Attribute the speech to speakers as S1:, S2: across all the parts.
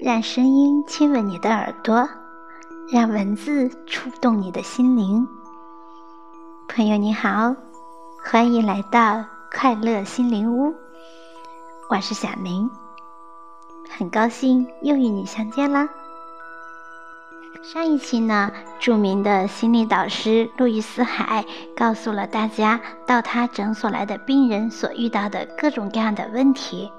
S1: 让声音亲吻你的耳朵，让文字触动你的心灵。朋友你好，欢迎来到快乐心灵屋，我是小林，很高兴又与你相见啦。上一期呢，著名的心理导师路易斯海告诉了大家到他诊所来的病人所遇到的各种各样的问题。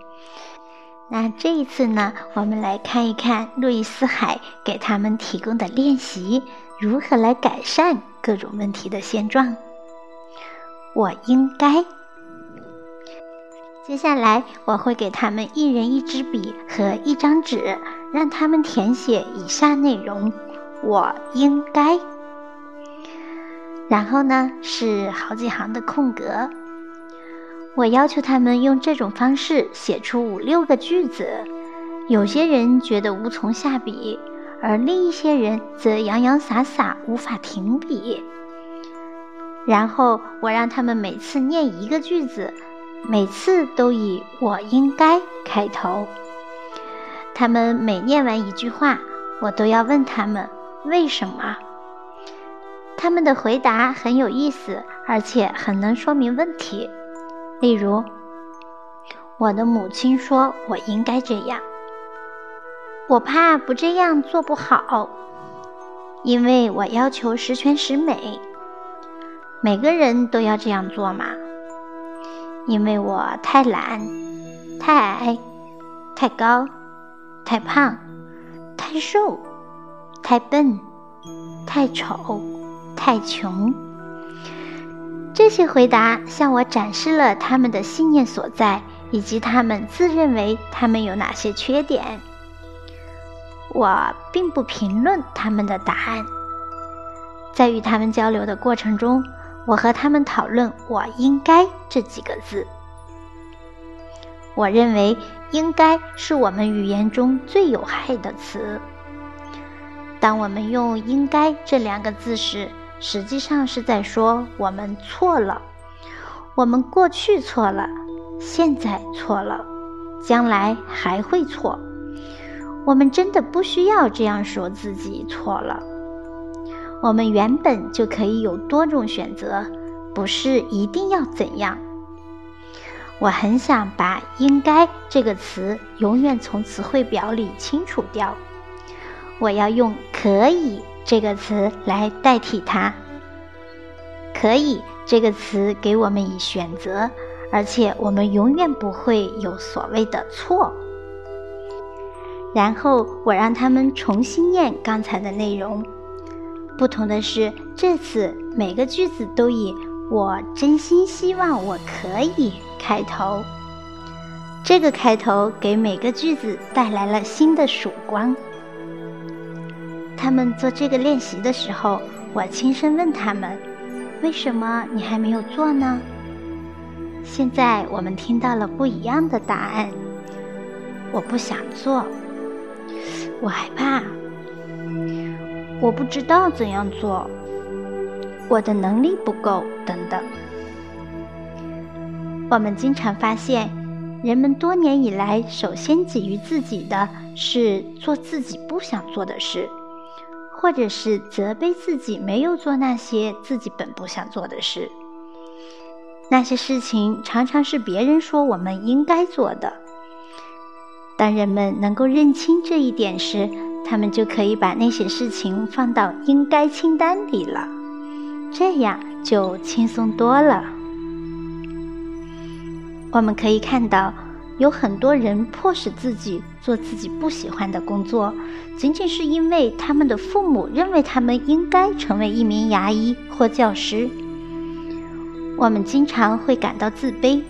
S1: 那这一次呢，我们来看一看路易斯海给他们提供的练习，如何来改善各种问题的现状。我应该。接下来我会给他们一人一支笔和一张纸，让他们填写以下内容。我应该。然后呢，是好几行的空格。我要求他们用这种方式写出五六个句子。有些人觉得无从下笔，而另一些人则洋洋洒洒，无法停笔。然后我让他们每次念一个句子，每次都以“我应该”开头。他们每念完一句话，我都要问他们。为什么？他们的回答很有意思，而且很能说明问题。例如，我的母亲说我应该这样，我怕不这样做不好，因为我要求十全十美。每个人都要这样做嘛？因为我太懒、太矮、太高、太胖、太瘦。太笨，太丑，太穷。这些回答向我展示了他们的信念所在，以及他们自认为他们有哪些缺点。我并不评论他们的答案。在与他们交流的过程中，我和他们讨论“我应该”这几个字。我认为“应该”是我们语言中最有害的词。当我们用“应该”这两个字时，实际上是在说我们错了，我们过去错了，现在错了，将来还会错。我们真的不需要这样说自己错了。我们原本就可以有多种选择，不是一定要怎样。我很想把“应该”这个词永远从词汇表里清除掉。我要用“可以”这个词来代替它。可以这个词给我们以选择，而且我们永远不会有所谓的错。然后我让他们重新念刚才的内容，不同的是，这次每个句子都以“我真心希望我可以”开头。这个开头给每个句子带来了新的曙光。他们做这个练习的时候，我轻声问他们：“为什么你还没有做呢？”现在我们听到了不一样的答案。我不想做，我害怕，我不知道怎样做，我的能力不够，等等。我们经常发现，人们多年以来首先给予自己的是做自己不想做的事。或者是责备自己没有做那些自己本不想做的事，那些事情常常是别人说我们应该做的。当人们能够认清这一点时，他们就可以把那些事情放到应该清单里了，这样就轻松多了。我们可以看到。有很多人迫使自己做自己不喜欢的工作，仅仅是因为他们的父母认为他们应该成为一名牙医或教师。我们经常会感到自卑，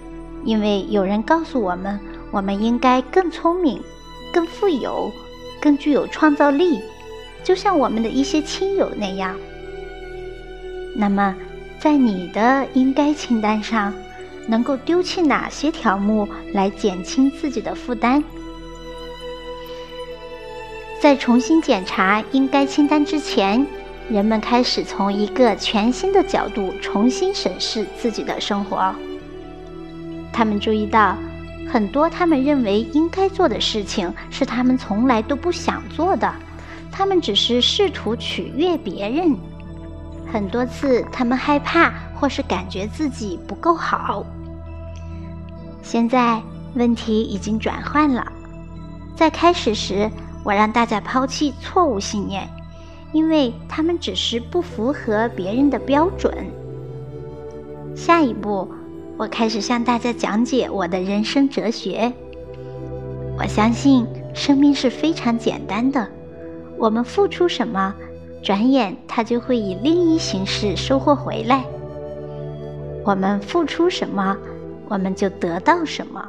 S1: 因为有人告诉我们，我们应该更聪明、更富有、更具有创造力，就像我们的一些亲友那样。那么，在你的应该清单上。能够丢弃哪些条目来减轻自己的负担？在重新检查应该清单之前，人们开始从一个全新的角度重新审视自己的生活。他们注意到，很多他们认为应该做的事情，是他们从来都不想做的。他们只是试图取悦别人。很多次，他们害怕或是感觉自己不够好。现在问题已经转换了。在开始时，我让大家抛弃错误信念，因为他们只是不符合别人的标准。下一步，我开始向大家讲解我的人生哲学。我相信生命是非常简单的，我们付出什么，转眼它就会以另一形式收获回来。我们付出什么，我们就得到什么。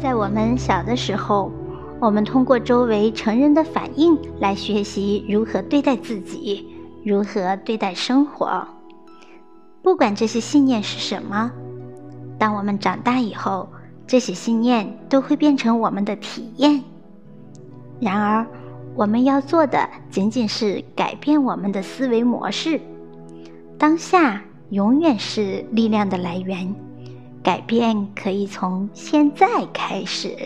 S1: 在我们小的时候。我们通过周围成人的反应来学习如何对待自己，如何对待生活。不管这些信念是什么，当我们长大以后，这些信念都会变成我们的体验。然而，我们要做的仅仅是改变我们的思维模式。当下永远是力量的来源，改变可以从现在开始。